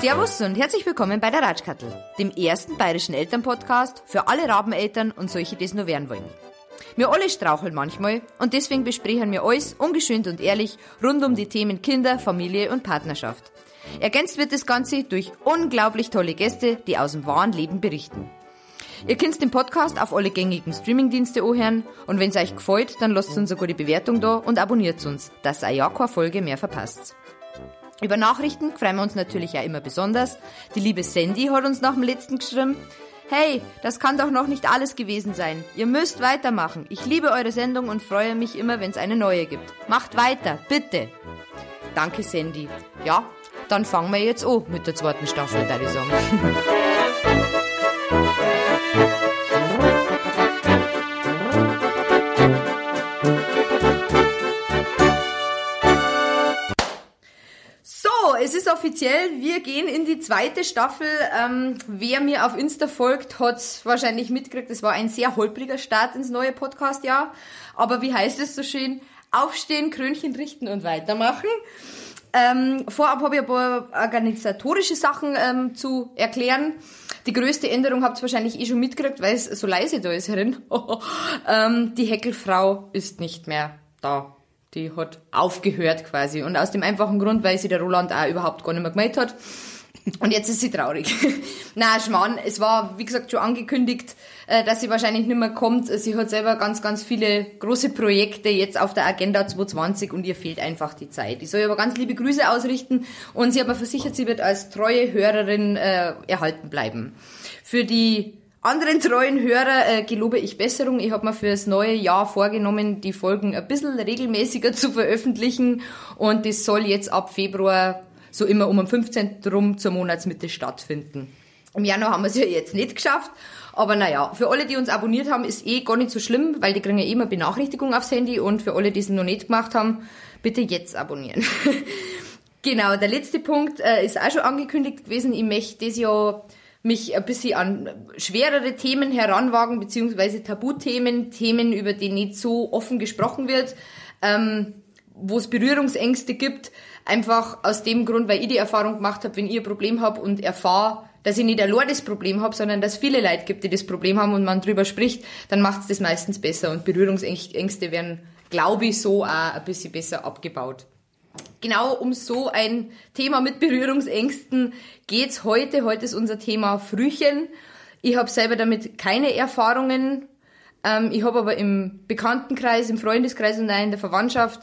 Servus und herzlich willkommen bei der Ratschkattel, dem ersten bayerischen Elternpodcast für alle Rabeneltern und solche, die es nur werden wollen. Wir alle straucheln manchmal und deswegen besprechen wir alles ungeschönt und ehrlich rund um die Themen Kinder, Familie und Partnerschaft. Ergänzt wird das Ganze durch unglaublich tolle Gäste, die aus dem wahren Leben berichten. Ihr könnt den Podcast auf alle gängigen Streamingdienste anhören und wenn es euch gefällt, dann lasst uns eine gute Bewertung da und abonniert uns, dass ihr ja keine Folge mehr verpasst. Über Nachrichten freuen wir uns natürlich ja immer besonders. Die liebe Sandy hat uns nach dem letzten geschrieben. Hey, das kann doch noch nicht alles gewesen sein. Ihr müsst weitermachen. Ich liebe eure Sendung und freue mich immer, wenn es eine neue gibt. Macht weiter, bitte. Danke, Sandy. Ja, dann fangen wir jetzt an mit der zweiten Staffel, würde ich sagen. So, es ist offiziell, wir gehen in die zweite Staffel. Ähm, wer mir auf Insta folgt, hat's wahrscheinlich mitgekriegt. Es war ein sehr holpriger Start ins neue Podcast-Jahr. Aber wie heißt es so schön? Aufstehen, Krönchen richten und weitermachen. Ähm, vorab habe ich ein paar organisatorische Sachen ähm, zu erklären. Die größte Änderung habt ihr wahrscheinlich eh schon mitgekriegt, weil es so leise da ist herin. ähm, die Heckelfrau ist nicht mehr da. Die hat aufgehört quasi. Und aus dem einfachen Grund, weil sie der Roland auch überhaupt gar nicht mehr gemeldet hat. Und jetzt ist sie traurig. Na, Schmarrn, es war, wie gesagt, schon angekündigt, dass sie wahrscheinlich nicht mehr kommt. Sie hat selber ganz, ganz viele große Projekte jetzt auf der Agenda 2020 und ihr fehlt einfach die Zeit. Ich soll ihr aber ganz liebe Grüße ausrichten und sie mir versichert, sie wird als treue Hörerin äh, erhalten bleiben. Für die anderen treuen Hörer äh, gelobe ich Besserung. Ich habe mir für das neue Jahr vorgenommen, die Folgen ein bisschen regelmäßiger zu veröffentlichen und das soll jetzt ab Februar so immer um den 15. rum zur Monatsmitte stattfinden. Im Januar haben wir es ja jetzt nicht geschafft, aber naja, für alle, die uns abonniert haben, ist eh gar nicht so schlimm, weil die kriegen ja eh immer Benachrichtigung aufs Handy und für alle, die es noch nicht gemacht haben, bitte jetzt abonnieren. genau, der letzte Punkt äh, ist auch schon angekündigt gewesen. Ich möchte das Jahr mich ein bisschen an schwerere Themen heranwagen, beziehungsweise Tabuthemen, Themen, über die nicht so offen gesprochen wird, ähm, wo es Berührungsängste gibt, einfach aus dem Grund, weil ich die Erfahrung gemacht habe, wenn ich ein Problem habe und erfahre, dass ich nicht allein das Problem habe, sondern dass viele Leute gibt, die das Problem haben und man drüber spricht, dann macht es das meistens besser und Berührungsängste werden, glaube ich, so auch ein bisschen besser abgebaut. Genau um so ein Thema mit Berührungsängsten geht's heute. Heute ist unser Thema Frühchen. Ich habe selber damit keine Erfahrungen. Ähm, ich habe aber im Bekanntenkreis, im Freundeskreis und auch in der Verwandtschaft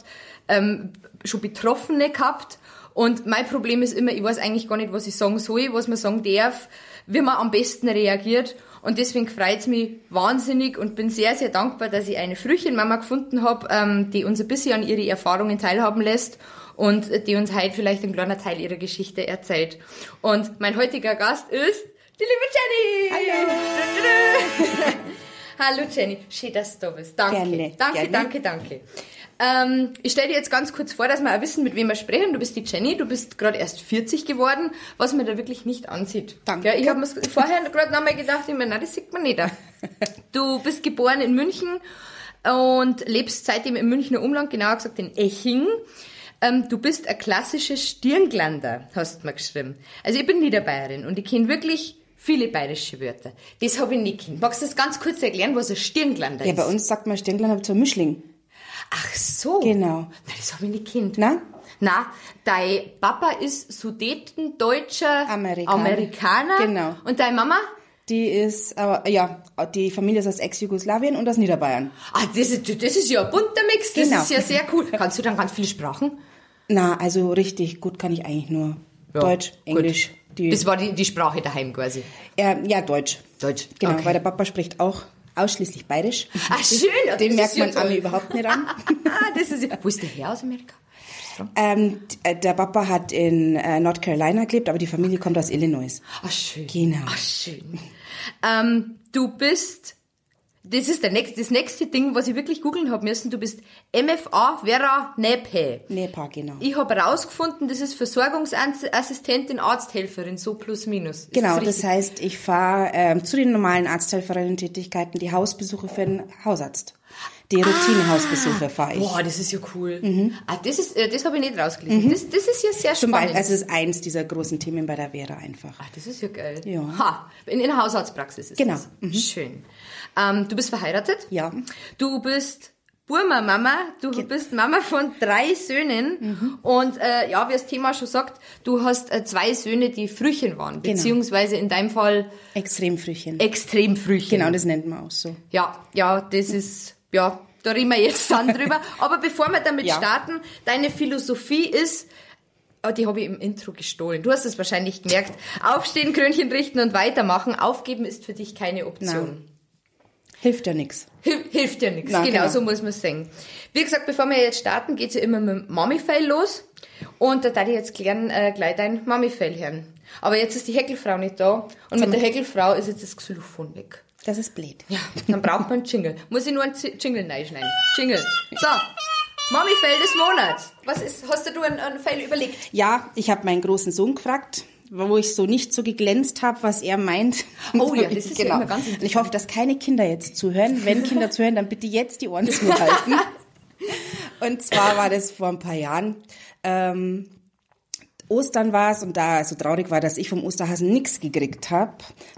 ähm, schon Betroffene gehabt. Und mein Problem ist immer, ich weiß eigentlich gar nicht, was ich sagen soll, was man sagen darf, wie man am besten reagiert. Und deswegen freut's mich wahnsinnig und bin sehr, sehr dankbar, dass ich eine Frühchenmama gefunden habe, ähm, die uns ein bisschen an ihre Erfahrungen teilhaben lässt und die uns heute vielleicht ein kleiner Teil ihrer Geschichte erzählt. Und mein heutiger Gast ist die liebe Jenny! Hallo! Hallo Jenny, schön, dass du da bist. Danke, Gerne, danke, gerne. danke, danke. Ähm, ich stelle dir jetzt ganz kurz vor, dass wir auch wissen, mit wem wir sprechen. Du bist die Jenny, du bist gerade erst 40 geworden, was man da wirklich nicht ansieht. Danke. Ja, ich habe mir vorher gerade noch mal gedacht, ich meine, nein, das sieht man nicht. Du bist geboren in München und lebst seitdem im Münchner Umland, genauer gesagt in Eching. Ähm, du bist ein klassisches Stirnglander, hast du mir geschrieben. Also ich bin Niederbayerin und ich kenne wirklich viele bayerische Wörter. Das habe ich nicht kennt. Magst du das ganz kurz erklären, was ein Stirnglander Ja, ist? bei uns sagt man Stirnglein zur Mischling. Ach so. Genau. Na, das habe ich nicht kennt. Na? Na, dein Papa ist Sudetendeutscher Amerikaner. Amerikaner. Genau. Und deine Mama? Die ist, aber ja, die Familie ist aus Ex-Jugoslawien und aus Niederbayern. Ah, das ist, das ist ja ein bunter Mix. Das Genau. ist ja sehr cool. Kannst du dann ganz viele Sprachen? Na, also richtig gut kann ich eigentlich nur Ja, Deutsch. Englisch. Das war die, die Sprache daheim quasi. äh, ja, Deutsch. Deutsch. Genau, Okay. weil der Papa spricht auch ausschließlich bayerisch. Ah, schön. ja, Den das merkt man. Ami überhaupt nicht an. Ah, das ist ja. Wo ist der her aus Amerika? ähm, äh, der Papa hat in äh, North Carolina gelebt, aber die Familie kommt aus Illinois. Ah, schön. Genau. Ah, schön. Ähm, du bist das ist der nächste, das nächste Ding, was ich wirklich googeln habe müssen. Du bist MFA Vera Nepe. Nepa, genau. Ich habe herausgefunden, das ist Versorgungsassistentin, Arzthelferin, so plus minus. Ist Genau, das das heißt, ich fahre ähm, zu den normalen Arzthelferinnen-Tätigkeiten die Hausbesuche für den Hausarzt. Die Routinehausbesuche fahre ich. Boah, das ist ja cool. Ah, das ist, äh, das habe ich nicht rausgelesen. Das, das ist ja sehr Zum spannend. Beispiel, also es ist eins dieser großen Themen bei der Vera einfach. Ach, das ist ja geil. Ja. Ha, in, in der Hausarztpraxis ist Genau. das. Schön. Ähm, du bist verheiratet? Ja. Du bist Burma-Mama, du bist Mama von drei Söhnen und äh, ja, wie das Thema schon sagt, du hast äh, zwei Söhne, die Frühchen waren, Genau. beziehungsweise in deinem Fall Extremfrühchen. extrem Frühchen. Genau, das nennt man auch so. Ja, ja, das ist, ja, da reden wir jetzt dann drüber. Aber bevor wir damit Ja. starten, deine Philosophie ist, oh, die habe ich im Intro gestohlen. Du hast es wahrscheinlich gemerkt. Aufstehen, Krönchen richten und weitermachen. Aufgeben ist für dich keine Option. Hilft ja nichts. Hil hilft ja nichts. Na, Genau, genau. so muss man es sagen. Wie gesagt, bevor wir jetzt starten, geht's ja immer mit dem Mami-Fail los. Und da darf ich jetzt klären, äh, gleich dein Mami-Fail hören. Aber jetzt ist die Heckelfrau nicht da. Und mit der Heckelfrau ist jetzt das Xylophon weg. Das ist blöd. Ja, dann braucht man einen Jingle. Muss ich nur einen Jingle reinschneiden. Jingle. So. Mami-Fail des Monats. Was ist, hast du einen, einen Fail überlegt? Ja, ich habe meinen großen Sohn gefragt, wo ich so nicht so geglänzt habe, was er meint. Oh ja, das ist ja genau. immer ganz Und ich hoffe, dass keine Kinder jetzt zuhören. Wenn Kinder zuhören, dann bitte jetzt die Ohren zuhalten. Und zwar war das vor ein paar Jahren. Ähm, Ostern war es und da so traurig war, dass ich vom Osterhasen nichts gekriegt habe,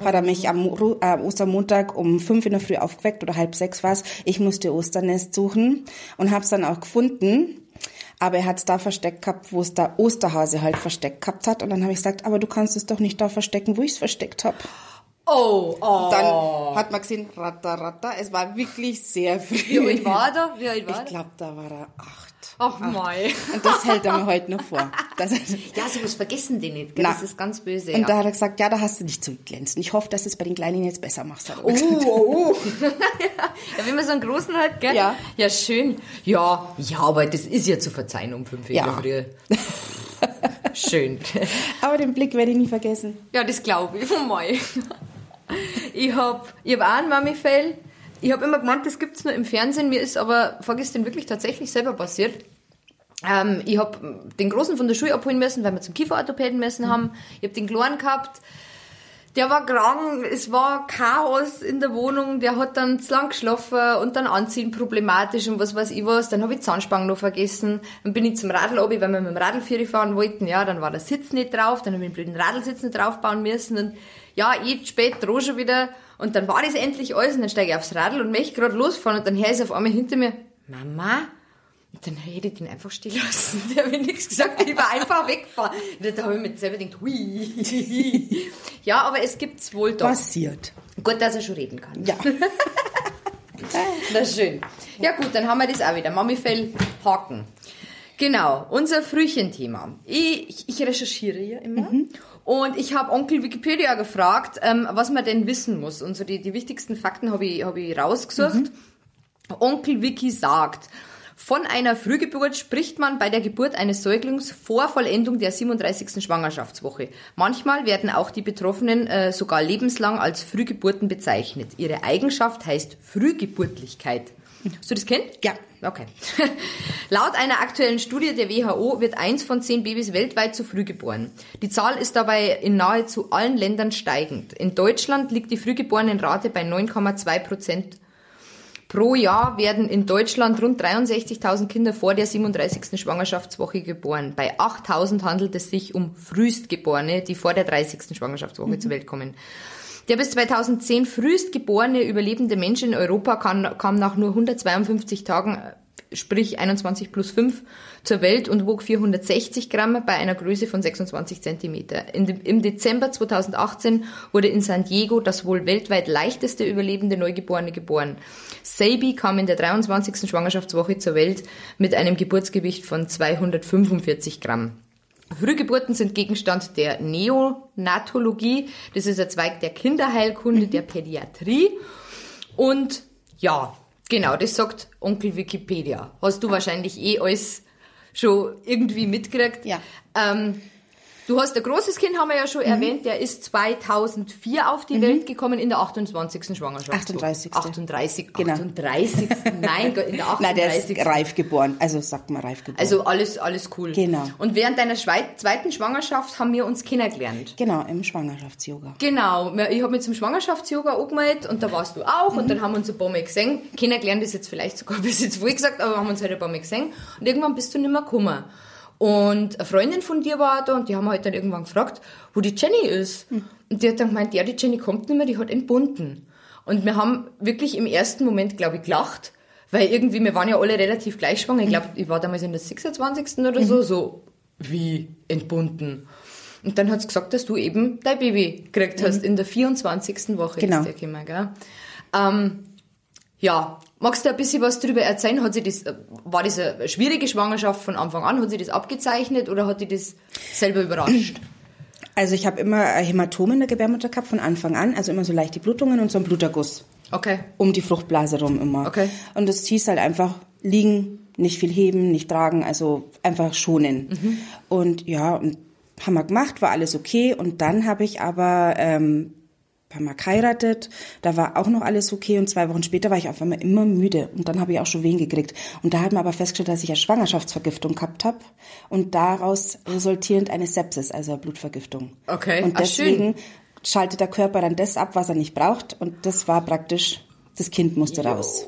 hat er mich am äh, Ostermontag um fünf in der Früh aufgeweckt oder halb sechs war es. Ich musste Osternest suchen und habe es dann auch gefunden. Aber er hat es da versteckt gehabt, wo es der Osterhase halt versteckt gehabt hat. Und dann habe ich gesagt, aber du kannst es doch nicht da verstecken, wo ich es versteckt habe. Oh, oh. Dann hat man gesehen, ratter, ratter. Es war wirklich sehr früh. Wie alt war er? Wie alt war Ich glaube, da war er acht. Ach mei. Und das hält er mir heute noch vor. Das, Ja, sowas vergessen die nicht. Gell? Das ist ganz böse. Und ja. da hat er gesagt, ja, da hast du nicht so. Und ich hoffe, dass du es bei den Kleinen jetzt besser machst. Oh, oh, oh. ja, wenn man so einen großen hat, gell? Ja. Ja, schön. Ja, ja, aber das ist ja zu verzeihen um fünf Ja. der Früh. schön. Aber den Blick werde ich nie vergessen. Ja, das glaube ich. Oh mein. Ich hab, ich hab auch einen Mami-Fail. Ich habe immer gemeint, das gibt's nur im Fernsehen. Mir ist aber vorgestern wirklich tatsächlich selber passiert. Ähm, ich habe den Großen von der Schule abholen müssen, weil wir zum Kieferorthopäden müssen haben. Ich habe den Kleinen gehabt. Der war krank, es war Chaos in der Wohnung, der hat dann zu lang geschlafen und dann anziehen problematisch und was weiß ich was. Dann habe ich die Zahnspange noch vergessen. Dann bin ich zum Radl obi, weil wir mit dem Radl fahren wollten. Ja, dann war der Sitz nicht drauf, dann habe ich den blöden Radlsitz nicht draufbauen müssen und ja, eh spät droh schon wieder. Und dann war das endlich alles und dann steige ich aufs Radl und möchte gerade losfahren und dann höre ich auf einmal hinter mir, Mama? Und dann hätte ich den einfach stehen lassen. Der hat mir nichts gesagt, ich war einfach weggefahren. Und da habe ich mir selber gedacht, hui. Ja, aber es gibt's wohl doch. Passiert. Gut, dass er schon reden kann. Ja. Na schön. Ja gut, dann haben wir das auch wieder. Mami-Fell haken. Genau, unser Frühchenthema. Ich, ich recherchiere ja immer. Und ich habe Onkel Wikipedia gefragt, ähm, was man denn wissen muss. Und so die, die wichtigsten Fakten habe ich, hab ich rausgesucht. Onkel Wiki sagt, von einer Frühgeburt spricht man bei der Geburt eines Säuglings vor Vollendung der 37. Schwangerschaftswoche. Manchmal werden auch die Betroffenen äh, sogar lebenslang als Frühgeburten bezeichnet. Ihre Eigenschaft heißt Frühgeburtlichkeit. Hast du das kennt? Ja. Okay. Laut einer aktuellen Studie der WHO wird eins von zehn Babys weltweit zu früh geboren. Die Zahl ist dabei in nahezu allen Ländern steigend. In Deutschland liegt die Frühgeborenenrate bei 9,2 Prozent. Pro Jahr werden in Deutschland rund 63.000 Kinder vor der 37. Schwangerschaftswoche geboren. Bei 8.000 handelt es sich um Frühstgeborene, die vor der 30. Schwangerschaftswoche zur Welt kommen. Der bis 2010 frühest geborene überlebende Mensch in Europa kam, kam nach nur 152 Tagen, äh, sprich 21 plus 5, zur Welt und wog 460 Gramm bei einer Größe von 26 Zentimeter. Im Dezember 2018 wurde in San Diego das wohl weltweit leichteste überlebende Neugeborene geboren. Sabi kam in der 23. Schwangerschaftswoche zur Welt mit einem Geburtsgewicht von 245 Gramm. Frühgeburten sind Gegenstand der Neonatologie. Das ist ein Zweig der Kinderheilkunde, der Pädiatrie. Und ja, genau, das sagt Onkel Wikipedia. Hast du wahrscheinlich eh alles schon irgendwie mitgekriegt. Ja. Ähm, Du hast ein großes Kind, haben wir ja schon Mhm. erwähnt, der ist 2004 auf die Welt gekommen in der 28. Schwangerschaft. 38.. 38. Genau. 38. Mein Gott, in der 38. Na, der ist reif geboren. Also sagt man reif geboren. Also alles, alles cool. Genau. Und während deiner zweiten Schwangerschaft haben wir uns kennengelernt. genau, im Schwangerschafts-Yoga. Genau, ich habe mich zum Schwangerschafts-Yoga angemeldet und da warst du auch und dann haben wir uns ein paar Mal gesehen. Kennengelernt ist jetzt vielleicht sogar bis jetzt wohl gesagt, aber wir haben uns halt ein paar Mal gesehen und irgendwann bist du nicht mehr gekommen. Und eine Freundin von dir war da und die haben halt dann irgendwann gefragt, wo die Jenny ist. Und die hat dann gemeint, ja, die Jenny kommt nicht mehr, die hat entbunden. Und wir haben wirklich im ersten Moment, glaube ich, gelacht, weil irgendwie, wir waren ja alle relativ gleich schwanger. Ich glaube, ich war damals in der 26. oder so, so wie entbunden. Und dann hat sie gesagt, dass du eben dein Baby gekriegt hast. In der 24. Woche Genau. ist der gekommen, gell? Ähm, ja, magst du ein bisschen was darüber erzählen? Hat sie das, war das eine schwierige Schwangerschaft von Anfang an? Hat sie das abgezeichnet oder hat die das selber überrascht? Also ich habe immer äh, Hämatome in der Gebärmutter gehabt von Anfang an, also immer so leichte Blutungen und so ein Bluterguss Okay. um die Fruchtblase rum immer. Okay. Und das hieß halt einfach liegen, nicht viel heben, nicht tragen, also einfach schonen. Mhm. Und ja, und haben wir gemacht, war alles okay. Und dann habe ich aber ähm, haben wir geheiratet, da war auch noch alles okay und zwei Wochen später war ich auf einmal immer müde und dann habe ich auch schon Wehen gekriegt. Und da hat man aber festgestellt, dass ich eine Schwangerschaftsvergiftung gehabt habe und daraus resultierend eine Sepsis, also eine Blutvergiftung. Okay. Und deswegen schaltet der Körper dann das ab, was er nicht braucht und das war praktisch, das Kind musste raus.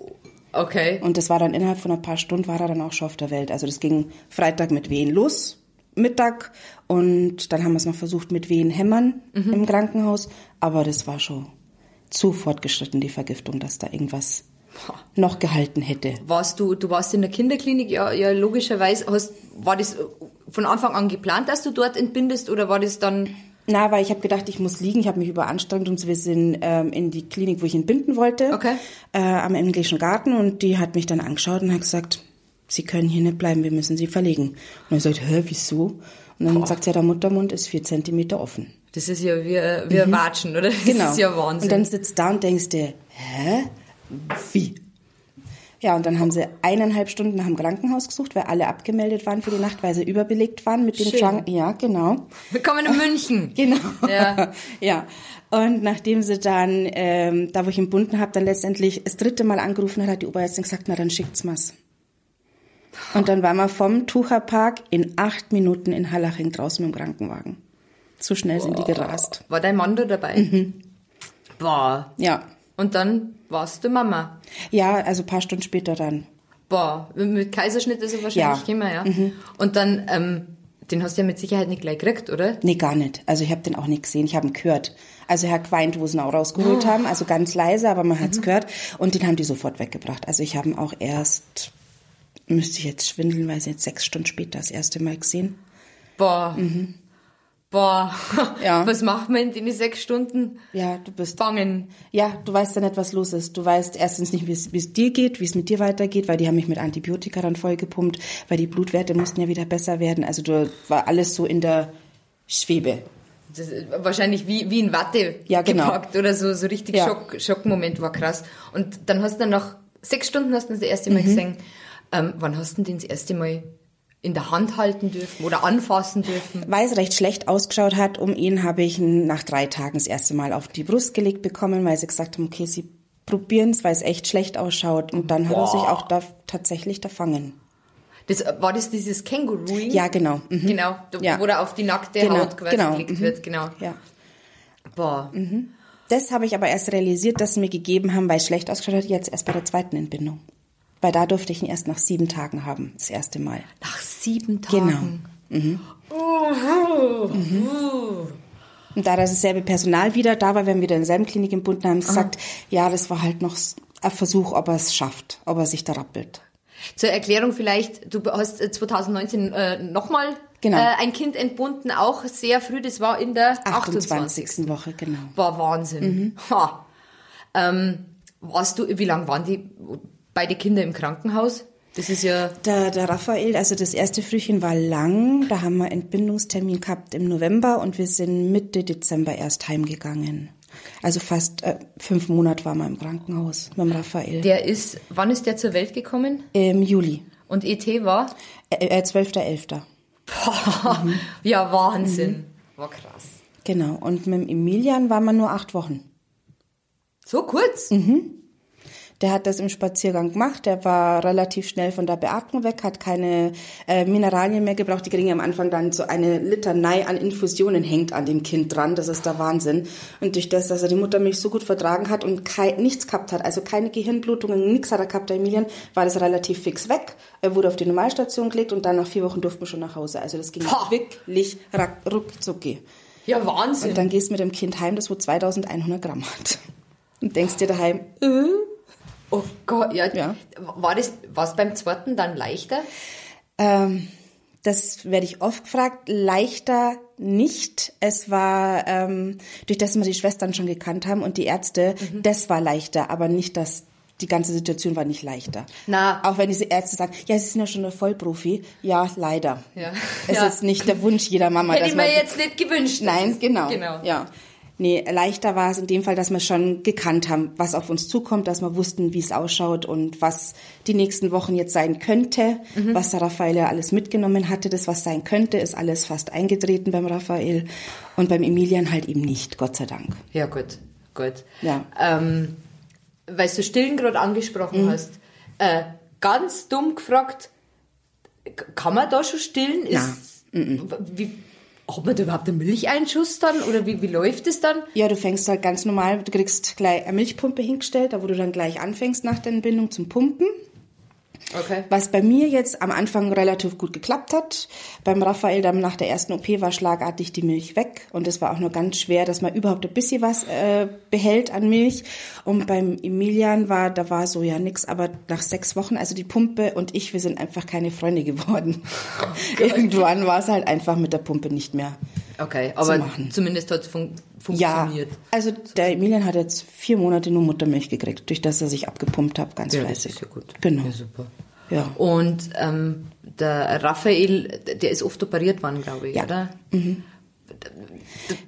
Okay. Und das war dann innerhalb von ein paar Stunden war er dann auch schon auf der Welt. Also das ging Freitag mit Wehen los, Mittag und dann haben wir es noch versucht mit Wehen hämmern im Krankenhaus, aber das war schon zu fortgeschritten, die Vergiftung, dass da irgendwas noch gehalten hätte. Warst du, du warst in der Kinderklinik, ja, ja logischerweise, hast, war das von Anfang an geplant, dass du dort entbindest oder war das dann, Na, weil ich habe gedacht, ich muss liegen. Ich habe mich überanstrengt und wir sind ähm, in die Klinik, wo ich entbinden wollte, Okay. äh, am englischen Garten und die hat mich dann angeschaut und hat gesagt, Sie können hier nicht bleiben, wir müssen Sie verlegen. Und ich sagte, hä, wieso? Und dann sagt sie, ja, der Muttermund ist vier Zentimeter offen. das ist ja äh, wie ein Watschen, oder? Das Genau. ist ja Wahnsinn. Und dann sitzt da und denkst dir, hä? Wie? Ja, und dann haben sie eineinhalb Stunden nach dem Krankenhaus gesucht, weil alle abgemeldet waren für die Nacht, weil sie überbelegt waren mit dem. Schwang. Ja, genau. Willkommen in München. Genau. Ja. ja. Und nachdem sie dann, ähm, da wo ich ihn bunden habe, dann letztendlich das dritte Mal angerufen hat, hat die Oberärztin gesagt, na dann schickt's mal's. Und dann waren wir vom Tucherpark in acht Minuten in Hallaching draußen mit dem Krankenwagen. So schnell sind die gerast. War dein Mann da dabei? Mhm. Boah. Ja. Und dann warst du Mama. Ja, also ein paar Stunden später dann. Boah, mit Kaiserschnitt ist er wahrscheinlich Ja. Mhm. gekommen, ja. Und dann, ähm, den hast du ja mit Sicherheit nicht gleich gekriegt, oder? Nee, gar nicht. Also ich habe den auch nicht gesehen, ich habe ihn gehört. Also er hat geweint, wo sie ihn auch rausgeholt haben, also ganz leise, aber man hat's gehört. Und den haben die sofort weggebracht. Also ich habe ihn auch erst, müsste ich jetzt schwindeln, weil sie jetzt sechs Stunden später das erste Mal gesehen. Boah. Boah. Mhm. Ja. Was macht man in den sechs Stunden? Ja, du bist Bangen. Ja, du weißt ja nicht, was los ist. Du weißt erstens nicht, wie es dir geht, wie es mit dir weitergeht, weil die haben mich mit Antibiotika dann vollgepumpt, weil die Blutwerte mussten ja wieder besser werden. Also du war alles so in der Schwebe. Das wahrscheinlich wie, wie in Watte Ja, genau. gepackt oder so, so richtig Ja. Schock, Schockmoment war krass. Und dann hast du dann nach sechs Stunden hast du das erste Mhm. Mal gesehen. Ähm, wann hast du den das erste Mal in der Hand halten dürfen oder anfassen dürfen? Weil es recht schlecht ausgeschaut hat, um ihn habe ich ihn nach drei Tagen das erste Mal auf die Brust gelegt bekommen, weil sie gesagt haben, okay, sie probieren es, weil es echt schlecht ausschaut. Und dann hat er sich auch da tatsächlich da fangen. Das, war das dieses Känguru-Ring? Ja, genau. Mhm. Genau, da, Ja. wo da auf die nackte Genau, Haut quasi genau, gelegt mhm. wird, genau. Ja. Boah. Das habe ich aber erst realisiert, dass sie mir gegeben haben, weil es schlecht ausgeschaut hat, jetzt erst bei der zweiten Entbindung. Weil da durfte ich ihn erst nach sieben Tagen haben, das erste Mal. Nach sieben Genau. Tagen. Und da das dasselbe Personal wieder da war, wir wieder in derselben Klinik im Bund haben, gesagt, ja, das war halt noch ein Versuch, ob er es schafft, ob er sich da rappelt. Zur Erklärung vielleicht, du hast äh, 2019 äh, nochmal Genau. äh, ein Kind entbunden, auch sehr früh, das war in der 28. 28. Woche, genau. War Wahnsinn. Ha. Ähm, warst du, wie lange waren die beide Kinder im Krankenhaus? Das ist ja, Der, der Raphael, also das erste Frühchen war lang, da haben wir Entbindungstermin gehabt im November und wir sind Mitte Dezember erst heimgegangen. Also fast äh, fünf Monate waren wir im Krankenhaus mit dem Raphael. der ist, wann ist der zur Welt gekommen? Im Juli, Und ET war? äh, äh, 12.11. Ja, Wahnsinn. War krass. Genau. Und mit dem Emilian war man nur acht Wochen. So kurz? Der hat das im Spaziergang gemacht. Der war relativ schnell von der Beatmung weg, hat keine äh, Mineralien mehr gebraucht. Die kriegen am Anfang dann so eine Litanei an Infusionen hängt an dem Kind dran. Das ist der Wahnsinn. Und durch das, dass er die Muttermilch so gut vertragen hat und kei nichts gehabt hat, also keine Gehirnblutungen, nichts hat er gehabt, der Emilian, war das relativ fix weg. Er wurde auf die Normalstation gelegt und dann nach vier Wochen durften wir schon nach Hause. Also das ging Pah. wirklich ruckzucki. Ja, Wahnsinn. Und dann gehst du mit dem Kind heim, das wo 2100 Gramm hat. Und denkst dir daheim, äh, oh Gott, ja. Ja. War das beim zweiten dann leichter? Ähm, das werde ich oft gefragt. Leichter nicht. Es war, ähm, durch das wir die Schwestern schon gekannt haben und die Ärzte, Mhm. das war leichter, aber nicht das. Die ganze Situation war nicht leichter. Na. Auch wenn diese Ärzte sagen, ja, sie sind ja schon ein Vollprofi. Ja, leider. Ja. Es Ja. ist nicht der Wunsch jeder Mama, Hätte ich mir jetzt nicht gewünscht. Nein, genau. Genau. Ja. Nee, leichter war es in dem Fall, dass wir schon gekannt haben, was auf uns zukommt, dass wir wussten, wie es ausschaut und was die nächsten Wochen jetzt sein könnte, Mhm. was der Raphael ja alles mitgenommen hatte. Das, was sein könnte, ist alles fast eingetreten beim Raphael und beim Emilian halt eben nicht, Gott sei Dank. Ja, gut, gut. Ja. Ähm, weil du Stillen gerade angesprochen Mhm. hast, äh, ganz dumm gefragt, kann man da schon stillen? Ist, wie, hat man da überhaupt einen Milcheinschuss dann oder wie, wie läuft es dann? Ja, du fängst halt ganz normal, du kriegst gleich eine Milchpumpe hingestellt, da wo du dann gleich anfängst nach der Entbindung zum Pumpen. Okay. Was bei mir jetzt am Anfang relativ gut geklappt hat. Beim Raphael dann nach der ersten OP war schlagartig die Milch weg und es war auch nur ganz schwer, dass man überhaupt ein bisschen was äh, behält an Milch. Und beim Emilian war, da war so ja nix, aber nach sechs Wochen, also die Pumpe und ich, wir sind einfach keine Freunde geworden. Irgendwann war es halt einfach mit der Pumpe nicht mehr. Okay, aber machen. zumindest hat es fun Ja, funktioniert. also der Emilian hat jetzt vier Monate nur Muttermilch gekriegt, durch das er sich abgepumpt hat, ganz Ja, das fleißig. ist ja gut. Genau. Ja, super. Ja. Und ähm, der Raphael, der ist oft operiert worden, glaube ich, Ja. oder?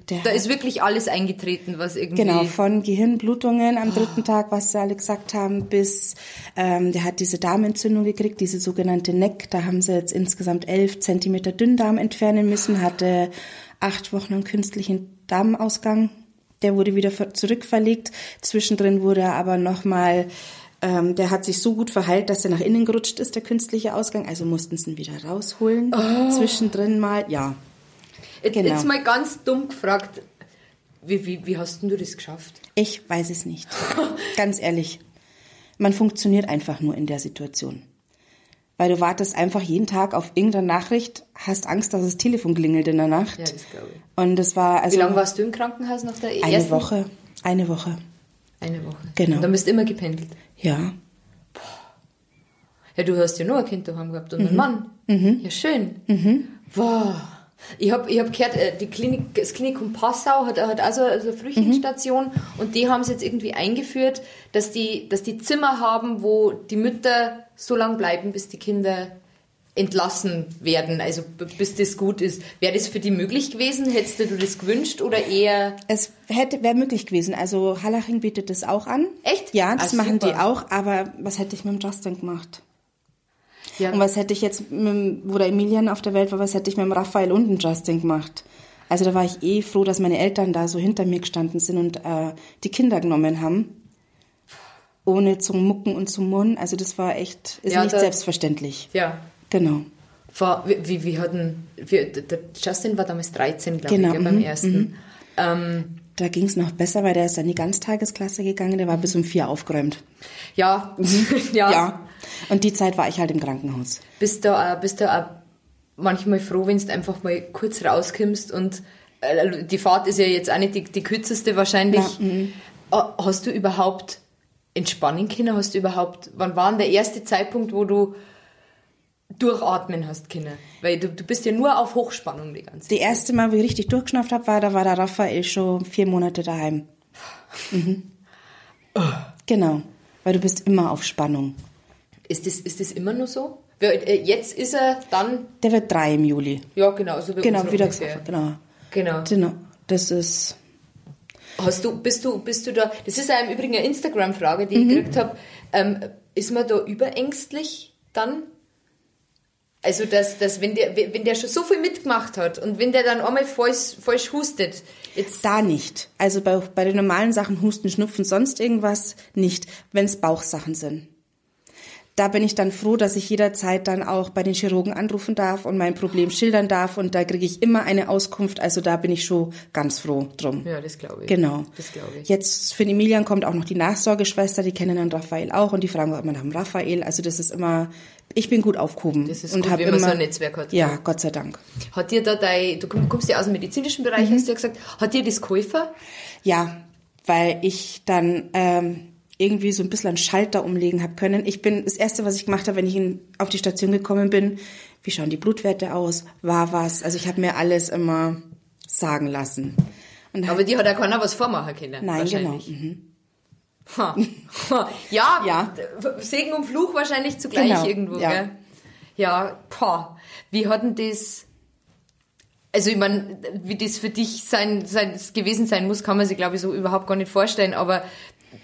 Der Da ist wirklich alles eingetreten, was irgendwie... Genau, von Gehirnblutungen am dritten Tag, was sie alle gesagt haben, bis ähm, der hat diese Darmentzündung gekriegt, diese sogenannte Neck. Da haben sie jetzt insgesamt elf Zentimeter Dünndarm entfernen müssen, hatte acht Wochen einen künstlichen Darmausgang. Der wurde wieder ver- zurückverlegt. Zwischendrin wurde er aber nochmal, ähm, der hat sich so gut verheilt, dass er nach innen gerutscht ist, der künstliche Ausgang. Also mussten sie ihn wieder rausholen. Zwischendrin mal, ja. Jetzt, Genau. jetzt mal ganz dumm gefragt, wie, wie, wie hast du das geschafft? Ich weiß es nicht. Ganz ehrlich. Man funktioniert einfach nur in der Situation. Weil du wartest einfach jeden Tag auf irgendeine Nachricht, hast Angst, dass das Telefon klingelt in der Nacht. Ja, das glaube ich. Und das war also Wie lange warst du im Krankenhaus nach der eine ersten? Woche. Eine Woche. Eine Woche. Genau. Und dann bist du immer gependelt. Ja. Ja, du hast ja noch ein Kind daheim gehabt und Mhm. einen Mann. Ja, schön. Wow. Ich habe ich hab gehört, äh, die Klinik, das Klinikum Passau hat, hat also eine Frühchenstation und die haben es jetzt irgendwie eingeführt, dass die, dass die Zimmer haben, wo die Mütter so lange bleiben, bis die Kinder entlassen werden, also bis das gut ist. Wäre das für die möglich gewesen? Hättest du das gewünscht oder eher... Es hätte wäre möglich gewesen. Also Hallaching bietet das auch an. Echt? Ja, das Ah, machen die super. auch. Aber was hätte ich mit dem Justin gemacht? Ja, Und was hätte ich jetzt, mit, wo der Emilian auf der Welt war, was hätte ich mit dem Raphael und dem Justin gemacht? Also da war ich eh froh, dass meine Eltern da so hinter mir gestanden sind und äh, die Kinder genommen haben. Ohne zum Mucken und zum Murren. Also das war echt, ist Ja, nicht da- selbstverständlich. ja. Genau. Wie, wie, wie hatten, wir, der Justin war damals 13, glaube Genau, ich, gell, beim mhm, ersten. Ähm, Da ging es noch besser, weil der ist dann in die Ganztagesklasse gegangen, der war bis um vier aufgeräumt. ja, ja, Ja. Und die Zeit war ich halt im Krankenhaus. Bist du, äh, bist du auch manchmal froh, wenn du einfach mal kurz rauskommst und äh, die Fahrt ist ja jetzt auch nicht die, die kürzeste wahrscheinlich. Äh, Hast du überhaupt entspannen können? Hast du überhaupt, wann war denn der erste Zeitpunkt, wo du durchatmen hast können? Weil du, du bist ja nur auf Hochspannung die ganze Zeit. Die erste Mal, wo ich richtig durchgeschnauft habe, war, da war der Raphael schon vier Monate daheim. Mhm. Genau. Weil du bist immer auf Spannung. Ist das, ist das immer nur so? Äh, Jetzt ist er dann, Der wird drei im Juli. ja genau, so Genau, wieder ungefähr. gesagt. Genau. Genau. Genau. Das ist. Hast du, bist du, bist du da, das ist ja im Übrigen eine Instagram-Frage, Mhm. die ich gekriegt habe, ähm, ist man da überängstlich dann? Also, dass, dass wenn, der, wenn der schon so viel mitgemacht hat und wenn der dann einmal falsch, falsch hustet, jetzt. Da nicht. Also bei, bei den normalen Sachen, Husten, Schnupfen, sonst irgendwas nicht, wenn es Bauchsachen sind. Da bin ich dann froh, dass ich jederzeit dann auch bei den Chirurgen anrufen darf und mein Problem schildern darf und da kriege ich immer eine Auskunft. Also da bin ich schon ganz froh drum. Ja, das glaube ich. Genau. Das glaube ich. Jetzt für den Emilian kommt auch noch die Nachsorgeschwester, die kennen dann Raphael auch und die fragen auch immer nach dem Raphael. Also das ist immer, ich bin gut aufgehoben. Das ist und gut, hab wenn man immer, so ein Netzwerk hat. Ja, Gott sei Dank. Hat dir da dein, du kommst ja aus dem medizinischen Bereich, Mhm. hast du ja gesagt, hat dir das geholfen? Ja, weil ich dann ähm, irgendwie so ein bisschen einen Schalter umlegen habe können. Ich bin das erste, was ich gemacht habe, wenn ich in, auf die Station gekommen bin, wie schauen die Blutwerte aus, war was. Also ich habe mir alles immer sagen lassen. Und Aber die hat ja keiner was vormachen können. nein, genau. Ha. Ha. Ja, Ja. Segen und Fluch wahrscheinlich zugleich Genau, irgendwo, ja. gell? Ja, pah. Wie hat denn das, also ich meine, wie das für dich sein, sein, gewesen sein muss, kann man sich glaube ich so überhaupt gar nicht vorstellen, aber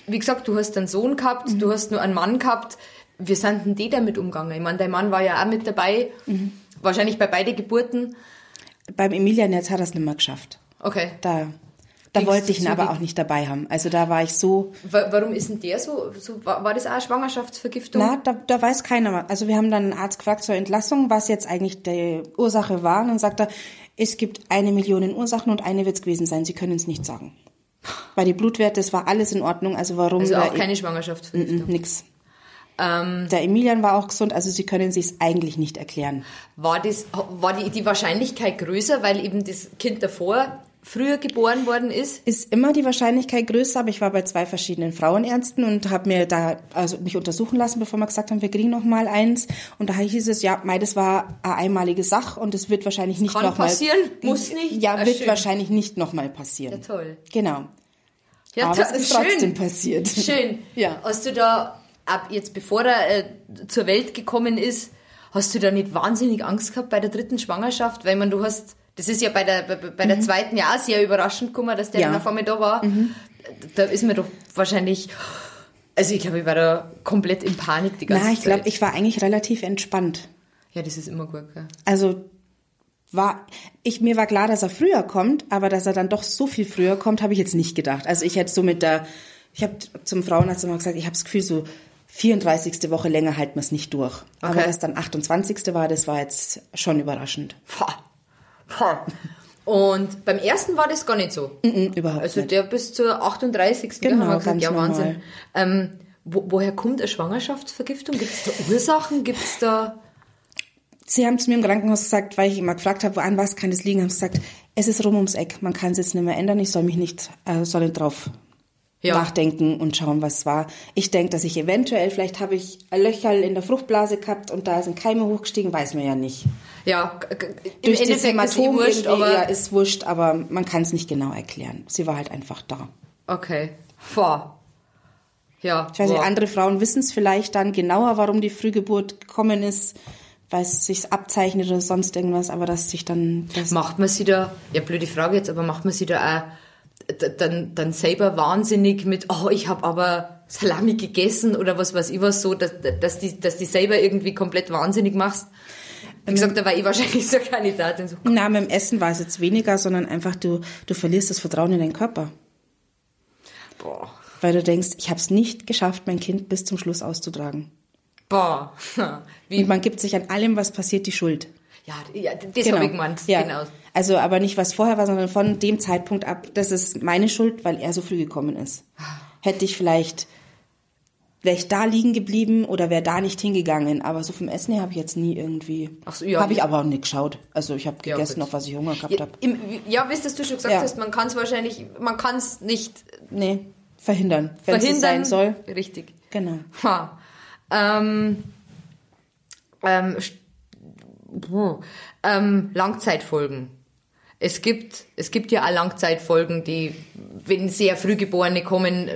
wie gesagt, du hast einen Sohn gehabt, Mhm. du hast nur einen Mann gehabt, wie sind denn die damit umgegangen? Ich meine, dein Mann war ja auch mit dabei, Mhm. wahrscheinlich bei beide Geburten. Beim Emilian jetzt hat er es nicht mehr geschafft. Okay. Da, da Ging's wollte ich ihn zu aber auch nicht dabei haben. Also da war ich so, Wa- Warum ist denn der so, so war, war das auch eine Schwangerschaftsvergiftung? na, da, da weiß keiner. Also wir haben dann einen Arzt gefragt zur Entlassung, was jetzt eigentlich die Ursache war. Und dann sagt er, es gibt eine Million Ursachen und eine wird es gewesen sein. Sie können es nicht sagen. Weil die Blutwerte, das war alles in Ordnung. Also warum Also auch keine Schwangerschaftsvergiftung. Mm, nix. Ähm, Der Emilian war auch gesund, also sie können sich's eigentlich nicht erklären. war das, war die, die Wahrscheinlichkeit größer, weil eben das Kind davor früher geboren worden ist? Ist immer die Wahrscheinlichkeit größer, aber ich war bei zwei verschiedenen Frauenärzten und habe mir da also mich untersuchen lassen, bevor wir gesagt haben, wir kriegen noch mal eins. Und da hieß es, ja, mei, das war eine einmalige Sache und es wird wahrscheinlich nicht Kann noch mal passieren, muss nicht. Ja, Ah, wird schön. wahrscheinlich nicht noch mal passieren. Ja, toll. Genau. Ja, aber es ist schön. trotzdem passiert. Schön. Ja. Hast du da, ab jetzt bevor er äh, zur Welt gekommen ist, hast du da nicht wahnsinnig Angst gehabt bei der dritten Schwangerschaft? Weil man, du hast, das ist ja bei der, bei, bei der zweiten ja auch sehr überraschend gekommen, dass der Mhm. Ja. Mhm. dann auf einmal da war. Da ist mir doch wahrscheinlich, also ich glaube, ich war da komplett in Panik die ganze Na, ich glaube, Zeit. ich war eigentlich relativ entspannt. ja, das ist immer gut, gell? Also war ich mir war klar, dass er früher kommt, aber dass er dann doch so viel früher kommt, habe ich jetzt nicht gedacht. Also ich hätte so mit der ich habe zum Frauenarzt immer gesagt, ich habe das Gefühl so 34. Woche länger halten wir es nicht durch. Aber Okay. dass dann 28. war, das war jetzt schon überraschend. Pah. Und beim ersten war das gar nicht so. Mhm, überhaupt Also nicht. der bis zur 38. Genau, haben wir gesagt, ganz ja normal. Wahnsinn. Ähm, wo, woher kommt eine Schwangerschaftsvergiftung? Gibt es da Ursachen? Gibt es da... Sie haben zu mir im Krankenhaus gesagt, weil ich immer gefragt habe, woran was kann es liegen, haben sie gesagt, es ist rum ums Eck, man kann es jetzt nicht mehr ändern, ich soll mich nicht, äh, soll nicht drauf Ja. nachdenken und schauen, was war. Ich denke, dass ich eventuell, vielleicht habe ich ein Löcherl in der Fruchtblase gehabt und da sind Keime hochgestiegen, weiß man ja nicht. Ja, im Durch das Endeffekt ist Hämatom wurscht, irgendwie, aber... ja, ist wurscht, aber man kann es nicht genau erklären. Sie war halt einfach da. Okay. Boah. Ja. Ich weiß nicht, andere Frauen wissen es vielleicht dann genauer, warum die Frühgeburt gekommen ist, weil es sich abzeichnet oder sonst irgendwas, aber dass sich dann das Macht man sie da, ja blöde Frage jetzt, aber macht man sie da auch dann, dann selber wahnsinnig mit, oh, ich habe aber Salami gegessen oder was weiß ich was so, dass, dass, die, dass die selber irgendwie komplett wahnsinnig machst? Wie gesagt, da war ich wahrscheinlich so Kandidatin. So. Mit dem Essen war es jetzt weniger, sondern einfach du, du verlierst das Vertrauen in deinen Körper. Boah. Weil du denkst, ich habe es nicht geschafft, mein Kind bis zum Schluss auszutragen. Boah. Wie, Und man gibt sich an allem, was passiert, die Schuld. Ja, ja, das habe ich gemeint. Ja. Genau. Also aber nicht, was vorher war, sondern von dem Zeitpunkt ab, das ist meine Schuld, weil er so früh gekommen ist. Hätte ich vielleicht, wäre ich da liegen geblieben oder wäre da nicht hingegangen. Aber so vom Essen her habe ich jetzt nie irgendwie, Ach so, ja. habe ich aber auch nicht geschaut. Also ich habe Ja, gegessen, gut. auf was ich Hunger gehabt Ja, habe. ja, wie es du schon gesagt Ja. hast, man kann es wahrscheinlich, man kann es nicht Nee, verhindern, wenn es sein soll. Richtig. Genau. Ha. Ähm, ähm. Ähm, Langzeitfolgen. Es gibt, es gibt ja auch Langzeitfolgen, die, wenn sehr Frühgeborene kommen,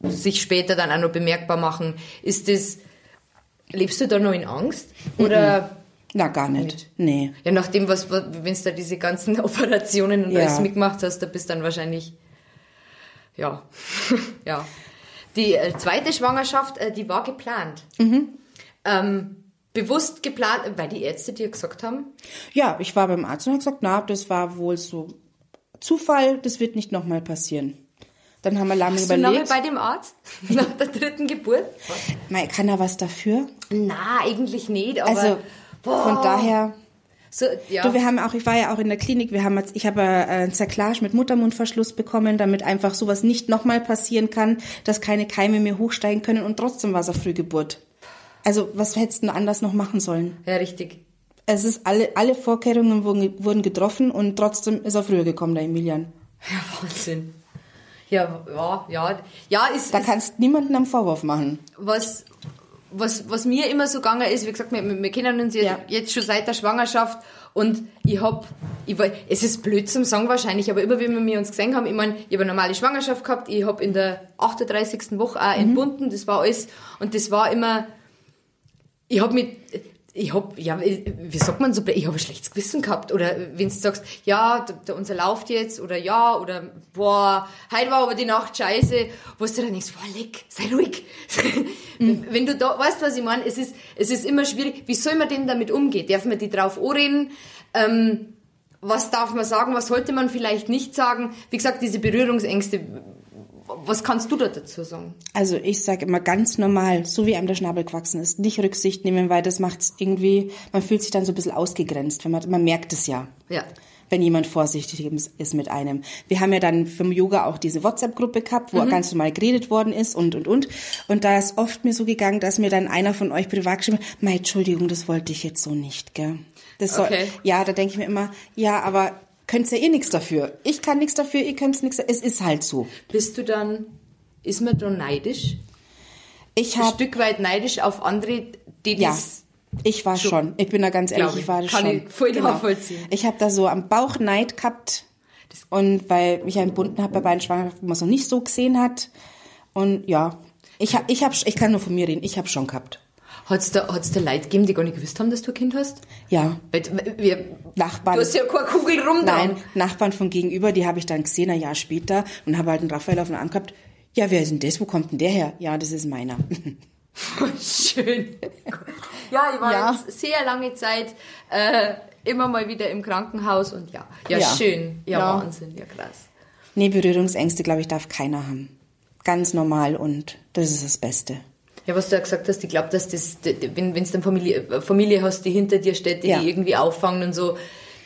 sich später dann auch noch bemerkbar machen. Ist das, lebst du da noch in Angst? Oder, Na, gar nicht. Nee. ja, nach dem, was, wenn du da diese ganzen Operationen und Ja. alles mitgemacht hast, da bist dann wahrscheinlich, ja, ja. Die äh, zweite Schwangerschaft, äh, die war geplant. Mhm. Ähm, bewusst geplant, weil die Ärzte dir gesagt haben? Ja, ich war beim Arzt und habe gesagt, na, das war wohl so Zufall, das wird nicht nochmal passieren. Dann haben wir lange Bist du lange überlegt. bei dem Arzt? Nach der dritten Geburt? Mei, kann er was dafür? Na, eigentlich nicht, aber. Also boah, von daher. So, ja. Du, wir haben auch, ich war ja auch in der Klinik, wir haben jetzt, ich habe äh, ein Zerklage mit Muttermundverschluss bekommen, damit einfach sowas nicht nochmal passieren kann, dass keine Keime mehr hochsteigen können und trotzdem war es eine Frühgeburt. Also was hättest du denn anders noch machen sollen? ja, richtig. Es ist alle, alle Vorkehrungen wurden, wurden getroffen und trotzdem ist er früher gekommen, der Emilian. Ja, Wahnsinn. Ja, ja, ja. Ja, ist, Da ist kannst niemanden einen Vorwurf machen. was, was, was mir immer so gegangen ist, wie gesagt, wir, wir kennen uns jetzt, Ja. jetzt schon seit der Schwangerschaft und ich hab, ich war, es ist blöd zum Sagen wahrscheinlich, aber immer wenn wir uns gesehen haben, ich meine, ich habe eine normale Schwangerschaft gehabt, ich hab in der 38. Woche auch entbunden, das war alles und das war immer, ich hab mit, ich hab, ja, wie sagt man so, ich habe ein schlechtes Gewissen gehabt. Oder wenn du sagst, ja, der, unser läuft jetzt, oder ja, oder boah, heute war aber die Nacht scheiße, wo du dann denkst, boah, leck, sei ruhig. Wenn du da, weißt was ich meine, es ist, es ist immer schwierig, wie soll man denn damit umgehen? Darf man die drauf anreden? Ähm, was darf man sagen, was sollte man vielleicht nicht sagen? Wie gesagt, diese Berührungsängste, was kannst du da dazu sagen? Also ich sage immer ganz normal, so wie einem der Schnabel gewachsen ist, nicht Rücksicht nehmen, weil das macht's irgendwie, man fühlt sich dann so ein bisschen ausgegrenzt, wenn man, man merkt es ja. Ja. wenn jemand vorsichtig ist mit einem. Wir haben ja dann vom Yoga auch diese WhatsApp-Gruppe gehabt, wo ganz normal geredet worden ist und, und, und. Und da ist oft mir so gegangen, dass mir dann einer von euch privat geschrieben hat, Mei, Entschuldigung, das wollte ich jetzt so nicht, gell. Das soll, Okay. Ja, da denke ich mir immer, ja, aber könnt's ja eh nichts dafür. Ich kann nichts dafür, ihr könnt's nichts, es ist halt so. Bist du dann, ist man da neidisch? Ich ein habe Stück weit neidisch auf andere, die Ja, das. ich war Schon. schon. Ich bin da ganz ehrlich, ich. ich war das Kann schon. Genau. ich voll nachvollziehen. Ich habe da so am Bauch Neid gehabt. Und weil mich ja entbunden hat bei beiden Schwangerschaften, wo man es noch nicht so gesehen hat. Und ja, ich hab, ich hab, ich kann nur von mir reden, ich habe schon gehabt. Hat's da, hat's da Leute gegeben, die gar nicht gewusst haben, dass du ein Kind hast? Ja, Weil, wir, Nachbarn. du hast ja keine Kugel rum Nein, Nachbarn von gegenüber, die habe ich dann gesehen, ein Jahr später, und habe halt einen Raphael auf den Arm gehabt. Ja, wer ist denn das? Wo kommt denn der her? Ja, das ist meiner. Schön. Ja, ich war Ja. jetzt sehr lange Zeit äh, immer mal wieder im Krankenhaus und ja. Ja, Ja. schön. Ja, Ja. Wahnsinn, ja krass. nee, Berührungsängste, glaube ich, darf keiner haben. Ganz normal und das ist das Beste. Ja, was du ja gesagt hast, ich glaube, dass das, wenn wenn du dann Familie, äh, Familie hast, die hinter dir steht, die Ja. die irgendwie auffangen und so,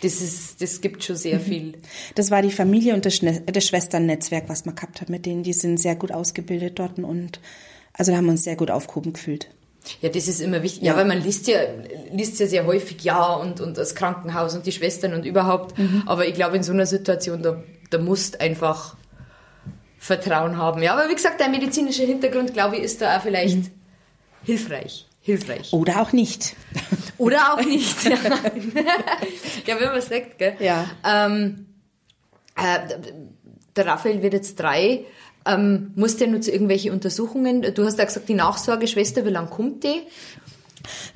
das ist, das gibt schon Mhm. sehr viel. Das war die Familie und das, das Schwesternnetzwerk, was man gehabt hat mit denen. Die sind sehr gut ausgebildet dort und also da haben wir uns sehr gut aufgehoben gefühlt. Ja, das ist immer wichtig. Ja, Ja. weil man liest ja, liest ja sehr häufig, ja, und, und das Krankenhaus und die Schwestern und überhaupt. Mhm. Aber ich glaube, in so einer Situation, da, da musst einfach Vertrauen haben. Ja, aber wie gesagt, dein medizinischer Hintergrund, glaube ich, ist da auch vielleicht Mhm. hilfreich. Hilfreich. Oder auch nicht. Oder auch nicht. ja, ja wenn man sagt, gell? Ja. Ähm, äh, der Raphael wird jetzt drei. Ähm, muss der nur zu irgendwelche Untersuchungen? Du hast ja gesagt, die Nachsorgeschwester, wie lange kommt die?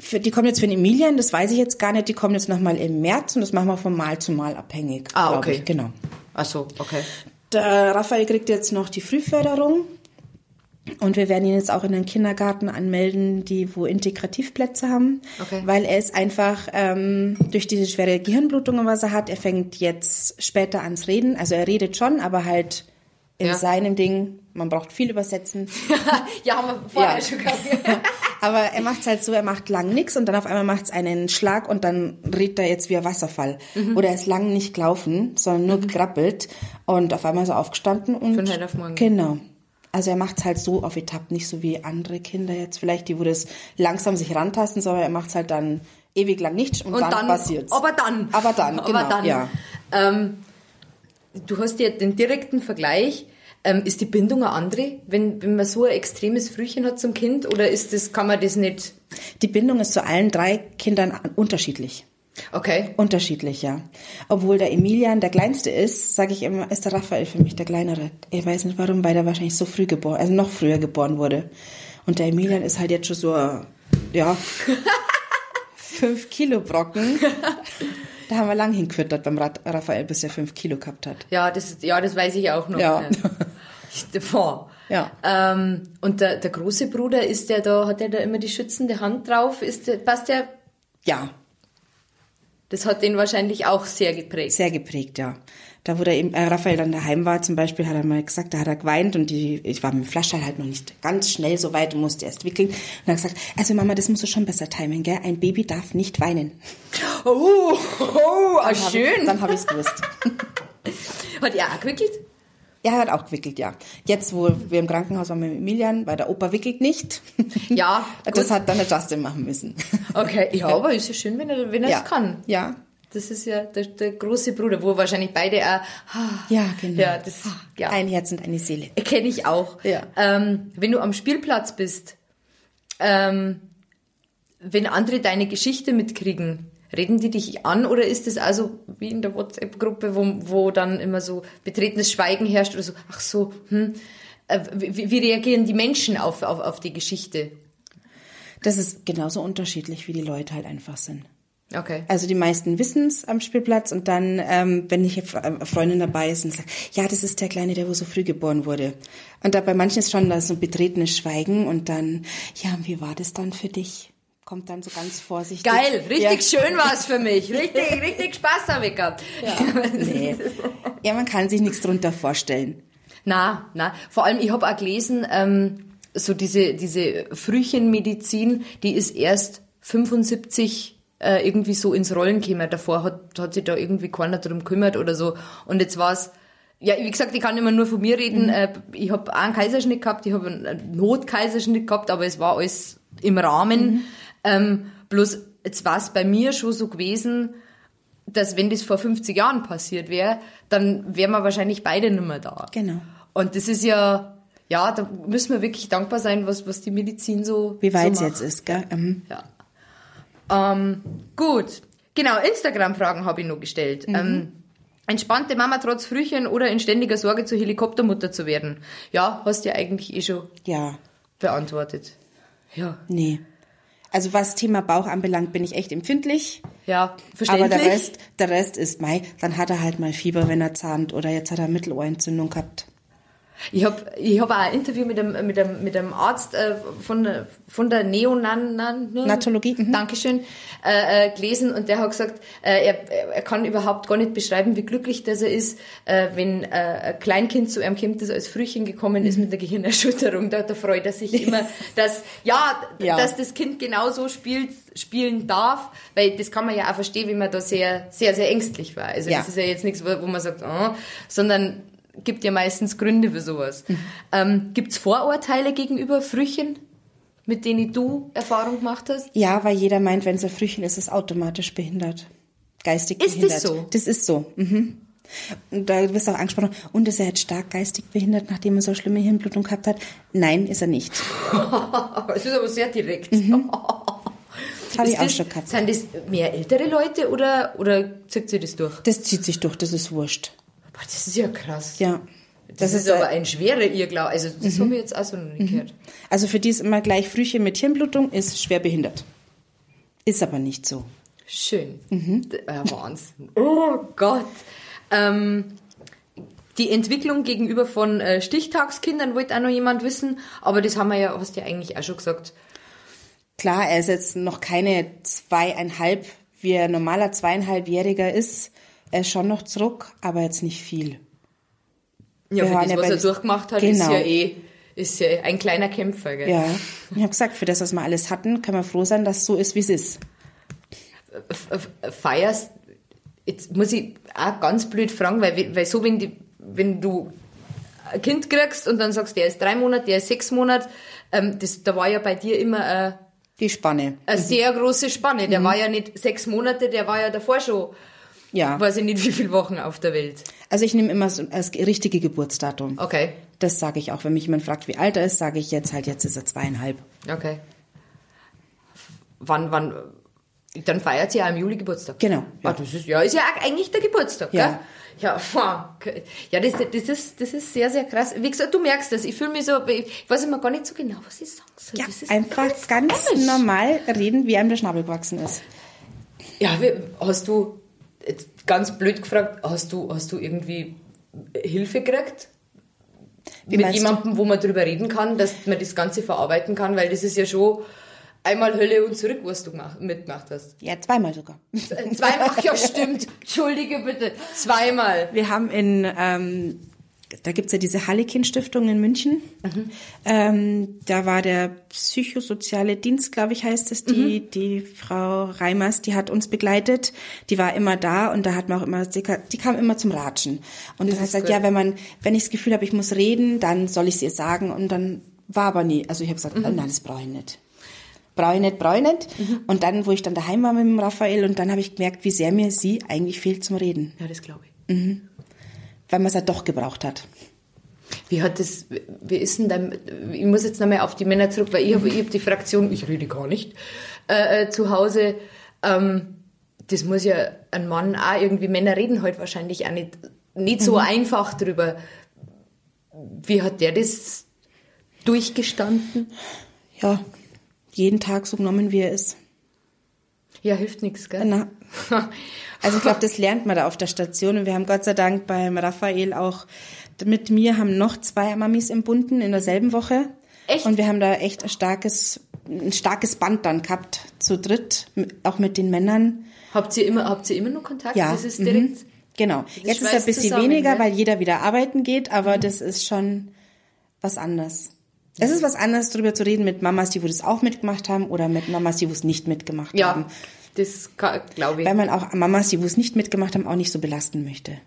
Für, die kommen jetzt für den Emilian, das weiß ich jetzt gar nicht. Die kommen jetzt nochmal im März und das machen wir von Mal zu Mal abhängig. Ah, okay. Ich. Genau. Ach so, okay. Der Raphael kriegt jetzt noch die Frühförderung. Und wir werden ihn jetzt auch in den Kindergarten anmelden, die wo Integrativplätze haben, Okay. weil er ist einfach ähm, durch diese schwere Gehirnblutung, was er hat, er fängt jetzt später ans Reden. Also er redet schon, aber halt in Ja. seinem Ding. Man braucht viel übersetzen. ja, haben wir vorher Ja. schon gehabt. Aber er macht's halt so, er macht lang nix und dann auf einmal macht's einen Schlag und dann redet er jetzt wie ein Wasserfall. Mhm. Oder er ist lang nicht gelaufen, sondern nur gekrabbelt und auf einmal so aufgestanden und Von heute auf morgen. Genau. Also er macht's halt so auf Etappen, nicht so wie andere Kinder jetzt vielleicht, die wo das langsam sich rantasten, sondern er macht's halt dann ewig lang nicht und, Und dann, dann, passiert's. aber dann. Aber dann, genau, aber dann. ja. Ähm, du hast ja den direkten Vergleich. Ähm, ist die Bindung eine andere, wenn, wenn man so ein extremes Frühchen hat zum Kind? Oder ist das, kann man das nicht? Die Bindung ist zu allen drei Kindern unterschiedlich. Okay. Unterschiedlich, ja. Obwohl der Emilian der kleinste ist, sage ich immer, ist der Raphael für mich der kleinere. Ich weiß nicht warum, weil der wahrscheinlich so früh geboren, also noch früher geboren wurde. Und der Emilian ist halt jetzt schon so, ja, fünf Kilo Brocken. Da haben wir lang hingefüttert beim Raphael, bis er fünf Kilo gehabt hat. Ja, das, ja, das weiß ich auch noch. Ja. Davon. Ja. Ähm, und der, der große Bruder, ist der da, hat der da immer die schützende Hand drauf? Ist der, passt der? Ja, Das hat den wahrscheinlich auch sehr geprägt. sehr geprägt, ja. Da, wo der eben, äh, Raphael dann daheim war, zum Beispiel, hat er mal gesagt, da hat er geweint und die, ich war mit dem Flaschall halt noch nicht ganz schnell so weit und musste erst wickeln. Und er hat gesagt, also Mama, das musst du schon besser timen, gell? Ein Baby darf nicht weinen. Oh, oh ah, Dann hab schön. Ich, dann habe ich es gewusst. Hat er auch gewickelt? Ja, er hat auch gewickelt, ja. Jetzt, wo wir im Krankenhaus waren mit Emilian, weil der Opa wickelt nicht. Ja, Das gut. hat dann der Justin machen müssen. Okay, ja, aber ist ja schön, wenn er wenn er ja. es kann. Ja. Das ist ja der, der große Bruder, wo wahrscheinlich beide auch, ah, Ja, genau. Ja, das, ja. Ein Herz und eine Seele. Kenne ich auch. Ja. Ähm, wenn du am Spielplatz bist, ähm, wenn andere deine Geschichte mitkriegen, reden die dich an oder ist es also wie in der WhatsApp-Gruppe, wo, wo dann immer so betretenes Schweigen herrscht oder so, ach so, hm, äh, wie, wie reagieren die Menschen auf, auf, auf die Geschichte? Das ist genauso unterschiedlich, wie die Leute halt einfach sind. Okay. Also die meisten wissen es am Spielplatz und dann, ähm, wenn ich eine Freundin dabei ist und sagt, ja, das ist der Kleine, der wo so früh geboren wurde. Und da bei manchen ist schon da so ein betretenes Schweigen und dann, ja, und wie war das dann für dich? Kommt dann so ganz vorsichtig. Geil, richtig ja. schön war's für mich. Richtig, richtig Spaß habe ich gehabt. Nee. Ja, man kann sich nichts drunter vorstellen. Na, na. Vor allem, ich habe auch gelesen, ähm, so diese, diese Frühchenmedizin, die ist erst 75 äh, irgendwie so ins Rollen gekommen. Davor hat, hat sich da irgendwie keiner drum gekümmert oder so. Und jetzt war's ja, wie gesagt, ich kann immer nur von mir reden. Äh, ich habe einen Kaiserschnitt gehabt, ich habe einen Notkaiserschnitt gehabt, aber es war alles im Rahmen. Ähm, bloß jetzt war es bei mir schon so gewesen, dass wenn das vor 50 Jahren passiert wäre, dann wären wir wahrscheinlich beide nicht mehr da. Genau. Und das ist ja, ja, da müssen wir wirklich dankbar sein, was, was die Medizin so Wie weit es so jetzt macht. ist, gell? Mhm. Ja. Ähm, gut. Genau, Instagram-Fragen habe ich noch gestellt. Ähm, entspannte Mama trotz Frühchen oder in ständiger Sorge zur Helikoptermutter zu werden? Ja, hast du ja eigentlich eh schon Ja, beantwortet. Ja. nee. Also was Thema Bauch anbelangt, bin ich echt empfindlich. Ja, Aber verständlich. der Rest, der Rest ist Mai. Dann hat er halt mal Fieber, wenn er zahnt oder jetzt hat er Mittelohrentzündung gehabt. Ich habe ich hab auch ein Interview mit einem, mit einem, mit einem Arzt äh, von, der- von der Neonan... Natologie, mhm. Dankeschön, äh, äh, gelesen und der hat gesagt, äh, er, er kann überhaupt gar nicht beschreiben, wie glücklich das er ist, äh, wenn äh, ein Kleinkind zu ihm kommt, das als Frühchen gekommen ist mit der Gehirnerschütterung. Da, da freut er sich immer, dass, ja, Ja. dass das Kind genauso spielt, spielen darf, weil das kann man ja auch verstehen, wenn man da sehr, sehr, sehr ängstlich war. Also Ja. das ist ja jetzt nichts, wo wo man sagt, oh, sondern gibt ja meistens Gründe für sowas. Mhm. Ähm, Gibt es Vorurteile gegenüber Frühchen, mit denen du Erfahrung gemacht hast? Ja, weil jeder meint, wenn es ein Frühchen ist, ist es automatisch behindert. Geistig Ist das behindert. so? Das ist so. Mhm. Und da wirst du auch angesprochen, und ist er jetzt stark geistig behindert, nachdem er so eine schlimme Hirnblutung gehabt hat? Nein, ist er nicht. Es ist aber sehr direkt. Mhm. Habe Ist ich auch das, schon gehabt. Sind das mehr ältere Leute oder, oder zieht sich das durch? Das zieht sich durch, das ist wurscht. Boah, das ist ja krass. Ja. Das, ist, äh, aber ein schwerer Irrglaube. Also das Mhm. habe ich jetzt auch so noch nicht gehört. Also für die ist immer gleich Frühchen mit Hirnblutung, ist schwer behindert. Ist aber nicht so. Schön. Mhm. D- äh, Wahnsinn. Oh Gott. Ähm, die Entwicklung gegenüber von äh, Stichtagskindern wollte auch noch jemand wissen, aber das haben wir ja, hast du ja eigentlich auch schon gesagt. Klar, er ist jetzt noch keine zweieinhalb, wie ein normaler zweieinhalbjähriger ist. Er ist schon noch zurück, aber jetzt nicht viel. Ja, Wir für das, ja was er durchgemacht hat, Genau. ist ja eh ist ja ein kleiner Kämpfer. Gell? Ja, ich habe gesagt, für das, was wir alles hatten, können wir froh sein, dass es so ist, wie es ist. Feierst, jetzt muss ich auch ganz blöd fragen, weil, weil so, wenn, die, wenn du ein Kind kriegst und dann sagst, der ist drei Monate, der ist sechs Monate, ähm, das, da war ja bei dir immer äh, Die Spanne. eine sehr große Spanne. Mhm. Der war ja nicht sechs Monate, der war ja davor schon, Ja. weiß ich nicht, wie viele Wochen auf der Welt. Also ich nehme immer so das richtige Geburtsdatum. Okay, Das sage ich auch. Wenn mich jemand fragt, wie alt er ist, sage ich jetzt halt, jetzt ist er zweieinhalb. okay. Wann, wann, dann feiert sie ja im Juli Geburtstag. Genau, Ja, ja. das ist, ja, ist ja eigentlich der Geburtstag, Ja. gell? Ja, ja das, das, ist, das ist sehr, sehr krass. Wie gesagt, du merkst das. Ich fühle mich so, ich weiß immer gar nicht so genau, was ich sagen soll. Ja, das ist einfach ganz, komisch. normal reden, wie einem der Schnabel gewachsen ist. Ja, hast du, jetzt ganz blöd gefragt, hast du, hast du irgendwie Hilfe gekriegt? Wie mit meinst du? jemandem, wo man drüber reden kann, dass man das Ganze verarbeiten kann, weil das ist ja schon einmal Hölle und zurück, was du gemacht, mitgemacht hast. Ja, zweimal sogar. Zweimal, ach ja, stimmt. Entschuldige bitte. Zweimal. Wir haben in, ähm, da gibt's ja diese Hallekin-Stiftung in München. Ähm, da war der psychosoziale Dienst, glaube ich, heißt es, die, die Frau Reimers, die hat uns begleitet. Die war immer da und da hat man auch immer, die, ka- die kam immer zum Ratschen. Und dann hat ist gesagt, gut. ja, wenn man, wenn ich das Gefühl habe, ich muss reden, dann soll ich es ihr sagen. Und dann war aber nie. Also ich habe gesagt, oh, nein, das brauche ich nicht. Brauche ich nicht, brauche ich nicht. Und dann, wo ich dann daheim war mit dem Raphael, und dann habe ich gemerkt, wie sehr mir sie eigentlich fehlt zum Reden. Ja, das glaube ich. Weil man es ja doch gebraucht hat. Wie hat das, wie ist denn dein, ich muss jetzt nochmal auf die Männer zurück, weil ich habe hab die Fraktion, ich rede gar nicht, äh, äh, zu Hause, ähm, das muss ja ein Mann auch irgendwie, Männer reden halt wahrscheinlich auch nicht, nicht so einfach drüber. Wie hat der das durchgestanden? Ja, jeden Tag so genommen, wie er ist. Ja, hilft nichts, gell? Na, also ich glaube, das lernt man da auf der Station. Und wir haben Gott sei Dank beim Raphael auch, mit mir haben noch zwei Mamis im Bunden in derselben Woche. Echt? Und wir haben da echt ein starkes, ein starkes Band dann gehabt, zu dritt, auch mit den Männern. Habt ihr immer, habt ihr immer noch Kontakt? Ja, Das ist mhm. direkt. Genau. Jetzt ist es ein bisschen zusammen, weniger, ne? weil jeder wieder arbeiten geht, aber das ist schon was anderes. Es ist was anderes, darüber zu reden mit Mamas, die wo das auch mitgemacht haben oder mit Mamas, die wo es nicht mitgemacht haben. Ja, das glaube ich. Weil man auch Mamas, die wo es nicht mitgemacht haben, auch nicht so belasten möchte.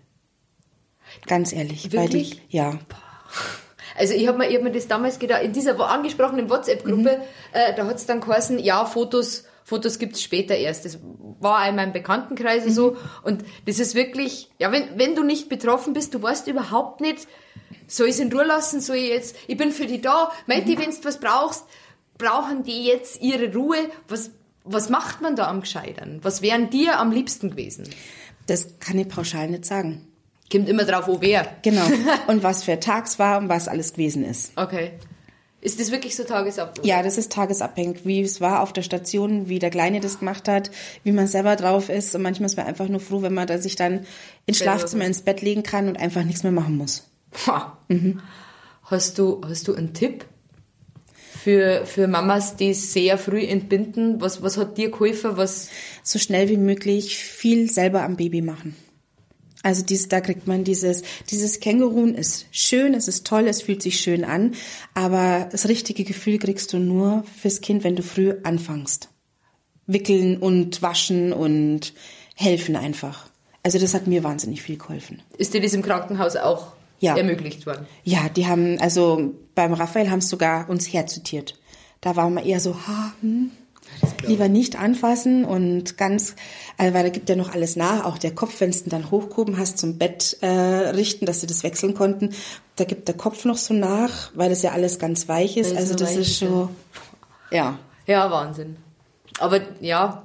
Ganz ehrlich. Weil Wirklich? die, ja. Also ich habe mir, ich hab mir das damals gedacht, in dieser angesprochenen WhatsApp-Gruppe, äh, da hat es dann geheißen, ja, Fotos, Fotos gibt's später erst. Das war auch in meinem Bekanntenkreis so. Und das ist wirklich, ja, wenn, wenn du nicht betroffen bist, du weißt überhaupt nicht, soll ich in Ruhe lassen, soll ich jetzt, ich bin für die da, meint die, wenn du was brauchst, brauchen die jetzt ihre Ruhe? Was, was macht man da am Gescheitern? Was wären dir am liebsten gewesen? Das kann ich pauschal nicht sagen. Kommt immer drauf, wo wer. Genau. Und was für Tags war und was alles gewesen ist. Okay. Ist das wirklich so tagesablauf? Ja, das ist tagesabhängig, wie es war auf der Station, wie der Kleine das gemacht hat, wie man selber drauf ist. Und manchmal ist man einfach nur froh, wenn man da sich dann ins Schlafzimmer ins Bett legen kann und einfach nichts mehr machen muss. Ha. Hast, du, hast du einen Tipp für, für Mamas, die sehr früh entbinden? Was, was hat dir geholfen? Was, So schnell wie möglich viel selber am Baby machen. Also dies, da kriegt man dieses, dieses Kängurun ist schön, es ist toll, es fühlt sich schön an, aber das richtige Gefühl kriegst du nur fürs Kind, wenn du früh anfängst. Wickeln und waschen und helfen einfach. Also das hat mir wahnsinnig viel geholfen. ist dir das im Krankenhaus auch Ja. ermöglicht worden? Ja, die haben, also beim Raphael haben es sogar uns herzutiert. Da waren wir eher so, ha, hm, lieber nicht anfassen und ganz, also, weil da gibt ja noch alles nach, auch der Kopf, wenn du ihn dann hochgehoben hast zum Bett äh, richten, dass sie das wechseln konnten, da gibt der Kopf noch so nach, weil das ja alles ganz weich ist. Es Also so das ist ist, schon, ja. Ja, Wahnsinn. Aber ja,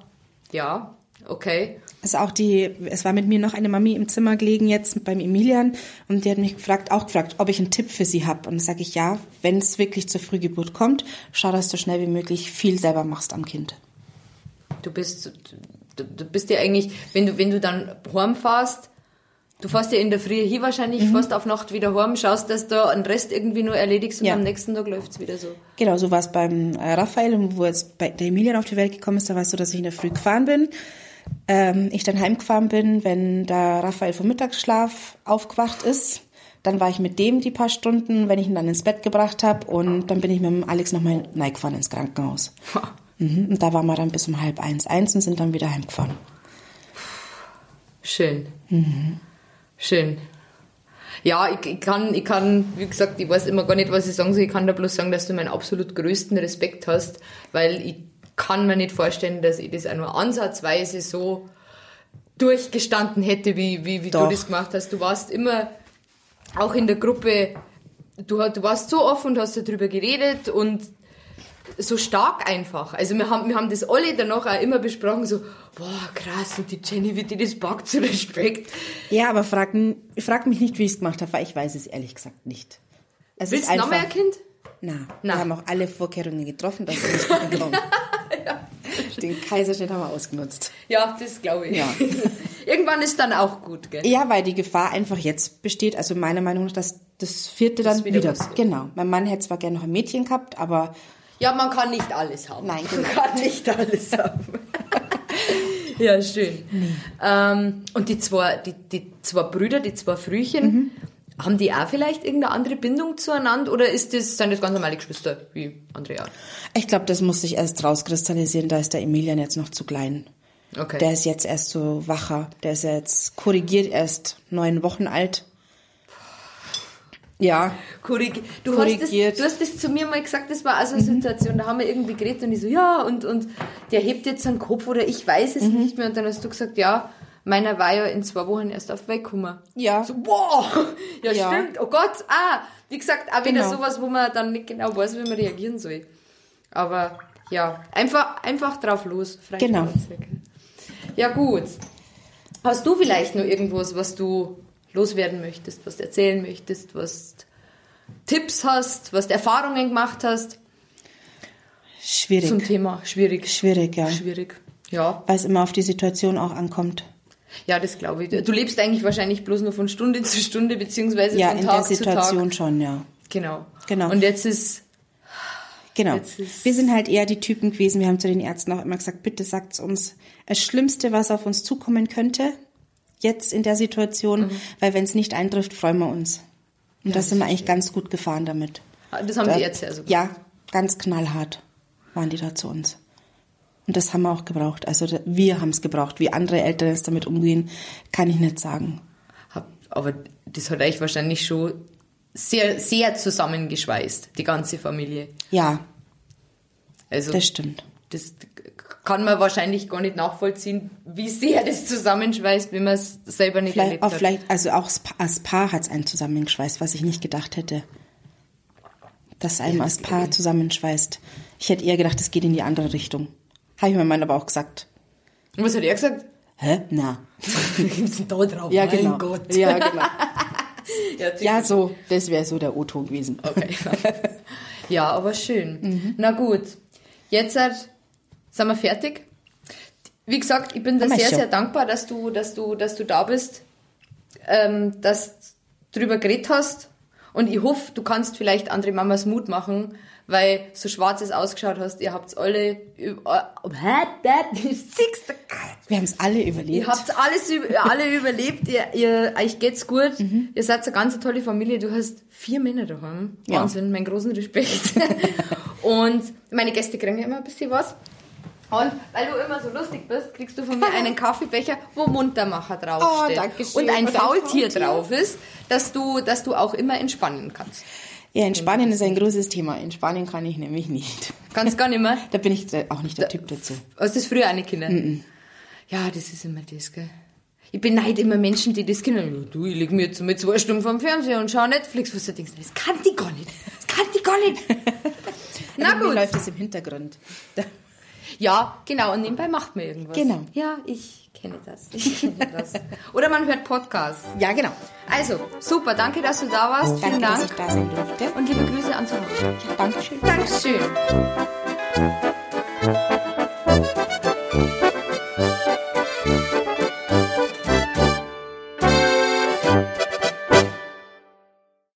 ja, okay. Also auch die, es war mit mir noch eine Mami im Zimmer gelegen jetzt beim Emilian und die hat mich gefragt, auch gefragt, ob ich einen Tipp für sie habe. Und dann sage ich ja, wenn es wirklich zur Frühgeburt kommt, schau, dass du schnell wie möglich viel selber machst am Kind. Du bist, du, du bist ja eigentlich, wenn du, wenn du dann heimfährst, du fährst ja in der Früh hier wahrscheinlich, Mhm. fährst auf Nacht wieder heim, schaust, dass du einen Rest irgendwie nur erledigst und Ja. am nächsten Tag läuft's wieder so. Genau, so war es beim äh, Raphael und wo jetzt bei der Emilian auf die Welt gekommen ist, da war es so, dass ich in der Früh gefahren bin. Ähm, ich dann heimgefahren bin, wenn der Raphael vom Mittagsschlaf aufgewacht ist. Dann war ich mit dem die paar Stunden, wenn ich ihn dann ins Bett gebracht habe und dann bin ich mit dem Alex nochmal reingefahren ins Krankenhaus. Mhm, und da waren wir dann bis um halb eins, eins und sind dann wieder heimgefahren. Schön. Schön. Ja, ich, ich, kann, ich kann, wie gesagt, ich weiß immer gar nicht, was ich sagen soll. Ich kann da bloß sagen, dass du meinen absolut größten Respekt hast, weil ich kann mir nicht vorstellen, dass ich das auch nur ansatzweise so durchgestanden hätte, wie, wie, wie du das gemacht hast. Du warst immer auch in der Gruppe, du, du warst so offen und hast darüber geredet und so stark einfach. Also wir haben, wir haben das alle danach auch immer besprochen, so, boah, krass, und die Jenny, wie die das packt, so Respekt. Ja, aber frag, frag mich nicht, wie ich es gemacht habe, weil ich weiß es ehrlich gesagt nicht. Es Willst du noch mehr ein Kind? Na, Na. wir haben auch alle Vorkehrungen getroffen, dass sie nicht Den Kaiserschnitt haben wir ausgenutzt. Ja, das glaube ich. Ja. Irgendwann ist dann auch gut, gell? Ja, weil die Gefahr einfach jetzt besteht, also meiner Meinung nach, dass das vierte dann Das wieder wieder. Genau. Mein Mann hätte zwar gerne noch ein Mädchen gehabt, aber Ja, man kann nicht alles haben. Nein, man genau. kann nicht alles haben. ja, schön. Ähm, und die zwei, die, die zwei Brüder, die zwei Frühchen, Mhm. Haben die auch vielleicht irgendeine andere Bindung zueinander oder ist das, sind das ganz normale Geschwister wie Andrea? ich glaube, das muss sich erst rauskristallisieren. Da ist der Emilian jetzt noch zu klein. Okay. Der ist jetzt erst so wacher. Der ist jetzt korrigiert erst neun Wochen alt. Ja, Korrigi du, Korrigiert. Hast das, du hast das zu mir mal gesagt, das war also eine Situation, da haben wir irgendwie geredet und ich so, ja, und, und der hebt jetzt seinen Kopf oder ich weiß es nicht mehr und dann hast du gesagt, ja, meiner war ja in zwei Wochen erst auf Weg gekommen. Ja. So, wow, ja, Ja. stimmt, oh Gott, ah, wie gesagt, auch wieder Genau. sowas, wo man dann nicht genau weiß, wie man reagieren soll. Aber ja, einfach, einfach drauf los. Genau. Ja, gut. Hast du vielleicht noch irgendwas, was du loswerden möchtest, was du erzählen möchtest, was du Tipps hast, was du Erfahrungen gemacht hast schwierig. zum Thema? Schwierig. Schwierig, ja. Schwierig. Ja, Weil es immer auf die Situation auch ankommt. Ja, das glaube ich. Du lebst eigentlich wahrscheinlich bloß nur von Stunde zu Stunde, beziehungsweise Ja, von in Tag der Situation zu schon, ja. Tag. Genau. Genau. Und jetzt ist, Genau. Wir sind halt eher die Typen gewesen, wir haben zu den Ärzten auch immer gesagt, bitte sagt uns das Schlimmste, was auf uns zukommen könnte, jetzt in der Situation, Mhm. weil wenn es nicht eintrifft, freuen wir uns. Und da sind wir eigentlich ganz gut gefahren damit. das haben Da- die Ärzte also Ja, ganz knallhart waren die da zu uns. Und das haben wir auch gebraucht. Also wir haben es gebraucht. Wie andere Eltern jetzt damit umgehen, kann ich nicht sagen. Aber das hat euch wahrscheinlich schon sehr, sehr zusammengeschweißt, die ganze Familie. Ja, Also das stimmt. das kann man wahrscheinlich gar nicht nachvollziehen, wie sehr das zusammenschweißt, wenn man es selber nicht Vielleicht, erlebt auch hat. vielleicht, also auch als Pa- als Paar hat es einen zusammengeschweißt, was ich nicht gedacht hätte. Dass einem als Paar zusammenschweißt. Ich hätte eher gedacht, es geht in die andere Richtung. Habe ich meinem Mann aber auch gesagt. Und was hat er gesagt? Hä? Na. Gibt's da drauf? Ja, mein genau. Gott. Ja, genau. Ja, Ja, so, das wäre so der O-Ton gewesen. Okay. ja, aber schön. Mhm. Na gut, jetzt halt, sind wir fertig. Wie gesagt, ich bin da sehr, schon. sehr dankbar, dass du, dass du, dass du da bist, ähm, dass du drüber geredet hast. Und ich hoffe, du kannst vielleicht andere Mamas Mut machen, weil so schwarz es ausgeschaut hast, ihr habt's alle, über- Hä? Das siehst du? Wir haben es alle überlebt. Ihr habt alles alle überlebt, ihr, ihr, euch geht's gut, ihr seid eine ganz tolle Familie, du hast vier Männer daheim. Ja. Wahnsinn, meinen großen Respekt. und meine Gäste kriegen ja immer ein bisschen was. Und weil du immer so lustig bist, kriegst du von mir einen Kaffeebecher, wo Muntermacher draufsteht. Oh, danke schön. und ein Faultier. drauf ist, dass du, dass du auch immer entspannen kannst. Ja, in Spanien ist ein großes Thema. In Spanien kann ich nämlich nicht. Kannst gar nicht mehr. Da bin ich auch nicht der Typ dazu. Hast du das früher eine Kinder? Ja, das ist immer das, gell. Ich beneide immer Menschen, die das kennen. Ja, du, ich leg mir jetzt mit zwei Stunden vom Fernseher und schau Netflix, was du denkst. Das kann die gar nicht. Das kann die gar nicht. Na gut. läuft es im Hintergrund. Da- Ja, genau. Und nebenbei macht man irgendwas. Genau. Ja, ich kenne das. Ich kenne das. Oder man hört Podcasts. Ja, genau. Also, super. Danke, dass du da warst. Vielen Danke, dass ich Dank. da sein durfte. Und liebe Grüße an. Ja, Dankeschön. Dankeschön.